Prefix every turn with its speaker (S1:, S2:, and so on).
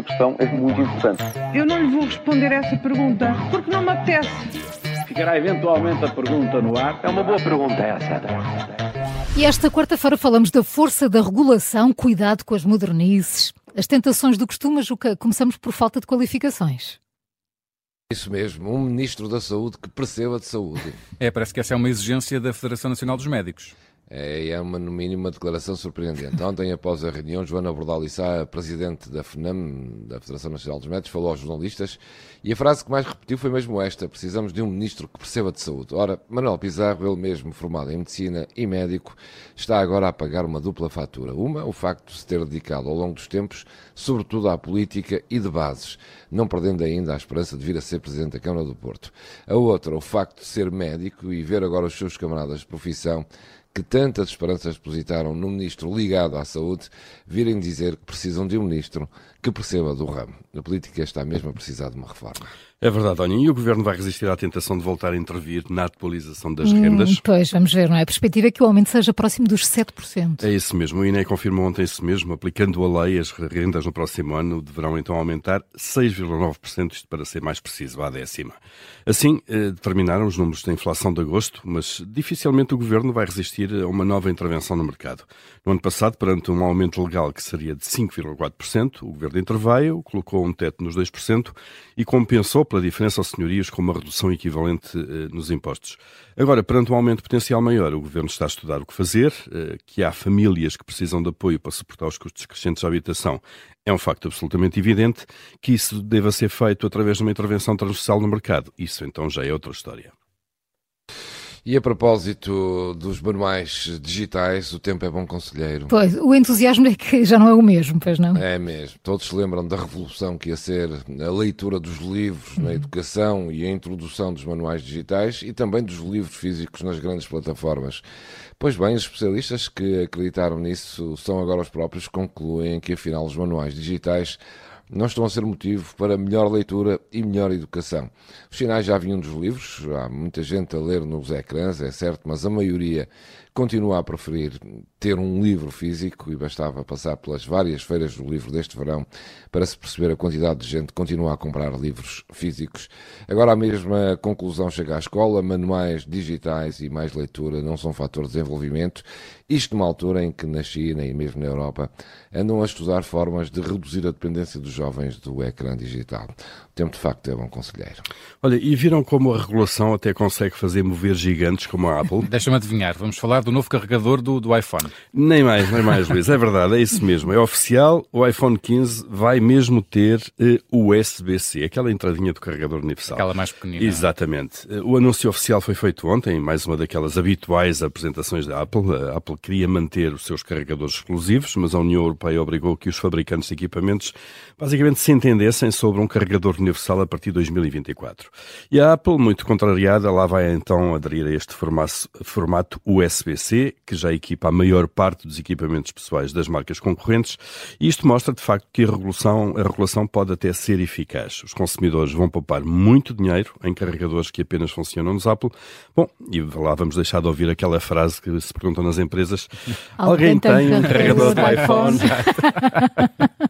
S1: uma questão é muito importante.
S2: Eu não lhe vou responder essa pergunta porque não me apetece.
S3: Ficará eventualmente a pergunta no ar.
S1: É uma boa pergunta essa.
S4: E esta quarta-feira falamos da força da regulação, cuidado com as modernices, as tentações do costume, Juca. Começamos por falta de qualificações.
S5: Isso mesmo, um ministro da Saúde que perceba de saúde.
S6: É, parece que essa é uma exigência da Federação Nacional dos Médicos.
S5: É, é uma, no mínimo, uma declaração surpreendente. Ontem, após a reunião, Joana Bordalissá, presidente da FNAM, da Federação Nacional dos Médicos, falou aos jornalistas e a frase que mais repetiu foi mesmo esta: precisamos de um ministro que perceba de saúde. Ora, Manuel Pizarro, ele mesmo formado em medicina e médico, está agora a pagar uma dupla fatura. Uma, o facto de se ter dedicado ao longo dos tempos, sobretudo à política e de bases, não perdendo ainda a esperança de vir a ser presidente da Câmara do Porto. A outra, o facto de ser médico e ver agora os seus camaradas de profissão que tantas esperanças depositaram no ministro ligado à saúde, virem dizer que precisam de um ministro que perceba do ramo. A política está mesmo a precisar de uma reforma.
S7: É verdade, Aninha. E o Governo vai resistir à tentação de voltar a intervir na atualização das
S4: Hum,
S7: rendas?
S4: pois, vamos ver, não é? A perspectiva é que o aumento seja próximo dos 7%.
S7: É isso mesmo. O INE confirmou ontem isso mesmo. Aplicando a lei, as rendas no próximo ano deverão então aumentar 6,9%, isto para ser mais preciso, à décima. Assim, eh, determinaram os números da inflação de agosto, mas dificilmente o Governo vai resistir a uma nova intervenção no mercado. No ano passado, perante um aumento legal que seria de 5,4%, o Governo interveio, colocou um teto nos 2% e compensou pela diferença aos senhorios com uma redução equivalente eh, nos impostos. Agora, perante um aumento potencial maior, o Governo está a estudar o que fazer, eh, que há famílias que precisam de apoio para suportar os custos crescentes da habitação. É um facto absolutamente evidente que isso deva ser feito através de uma intervenção transversal no mercado. Isso então já é outra história.
S5: E a propósito dos manuais digitais, o tempo é bom conselheiro.
S4: Pois, o entusiasmo é que já não é o mesmo, pois não?
S5: É mesmo. Todos se lembram da revolução que ia ser a leitura dos livros na educação e a introdução dos manuais digitais e também dos livros físicos nas grandes plataformas. Pois bem, os especialistas que acreditaram nisso são agora os próprios que concluem que afinal os manuais digitais não estão a ser motivo para melhor leitura e melhor educação. Os sinais já vinham dos livros, há muita gente a ler nos ecrãs, é certo, mas a maioria continua a preferir ter um livro físico e bastava passar pelas várias feiras do livro deste verão para se perceber a quantidade de gente que continua a comprar livros físicos. Agora a mesma conclusão chega à escola, manuais digitais e mais leitura não são fator de desenvolvimento, isto numa altura em que na China e mesmo na Europa andam a estudar formas de reduzir a dependência dos jovens do ecrã digital. O tempo de facto é bom conselheiro.
S7: Olha, e viram como a regulação até consegue fazer mover gigantes como a Apple?
S6: Deixa-me adivinhar, vamos falar do novo carregador do, do iPhone.
S7: Nem mais, nem mais, Luís. É verdade, é isso mesmo. É oficial, o iPhone 15 vai mesmo ter eh, USB-C, aquela entradinha do carregador universal.
S6: Aquela mais pequenina.
S7: Exatamente. Eh, O anúncio oficial foi feito ontem, mais uma daquelas habituais apresentações da Apple. A Apple queria manter os seus carregadores exclusivos, mas a União Europeia obrigou que os fabricantes de equipamentos basicamente se entendessem sobre um carregador universal a partir de 2024. E a Apple, muito contrariada, lá vai então aderir a este formato, USB-C, que já equipa a maior parte dos equipamentos pessoais das marcas concorrentes, e isto mostra de facto que a regulação, a regulação pode até ser eficaz. Os consumidores vão poupar muito dinheiro em carregadores que apenas funcionam nos Apple. Bom, e lá vamos deixar de ouvir aquela frase que se perguntam nas empresas: alguém tem um carregador de iPhone?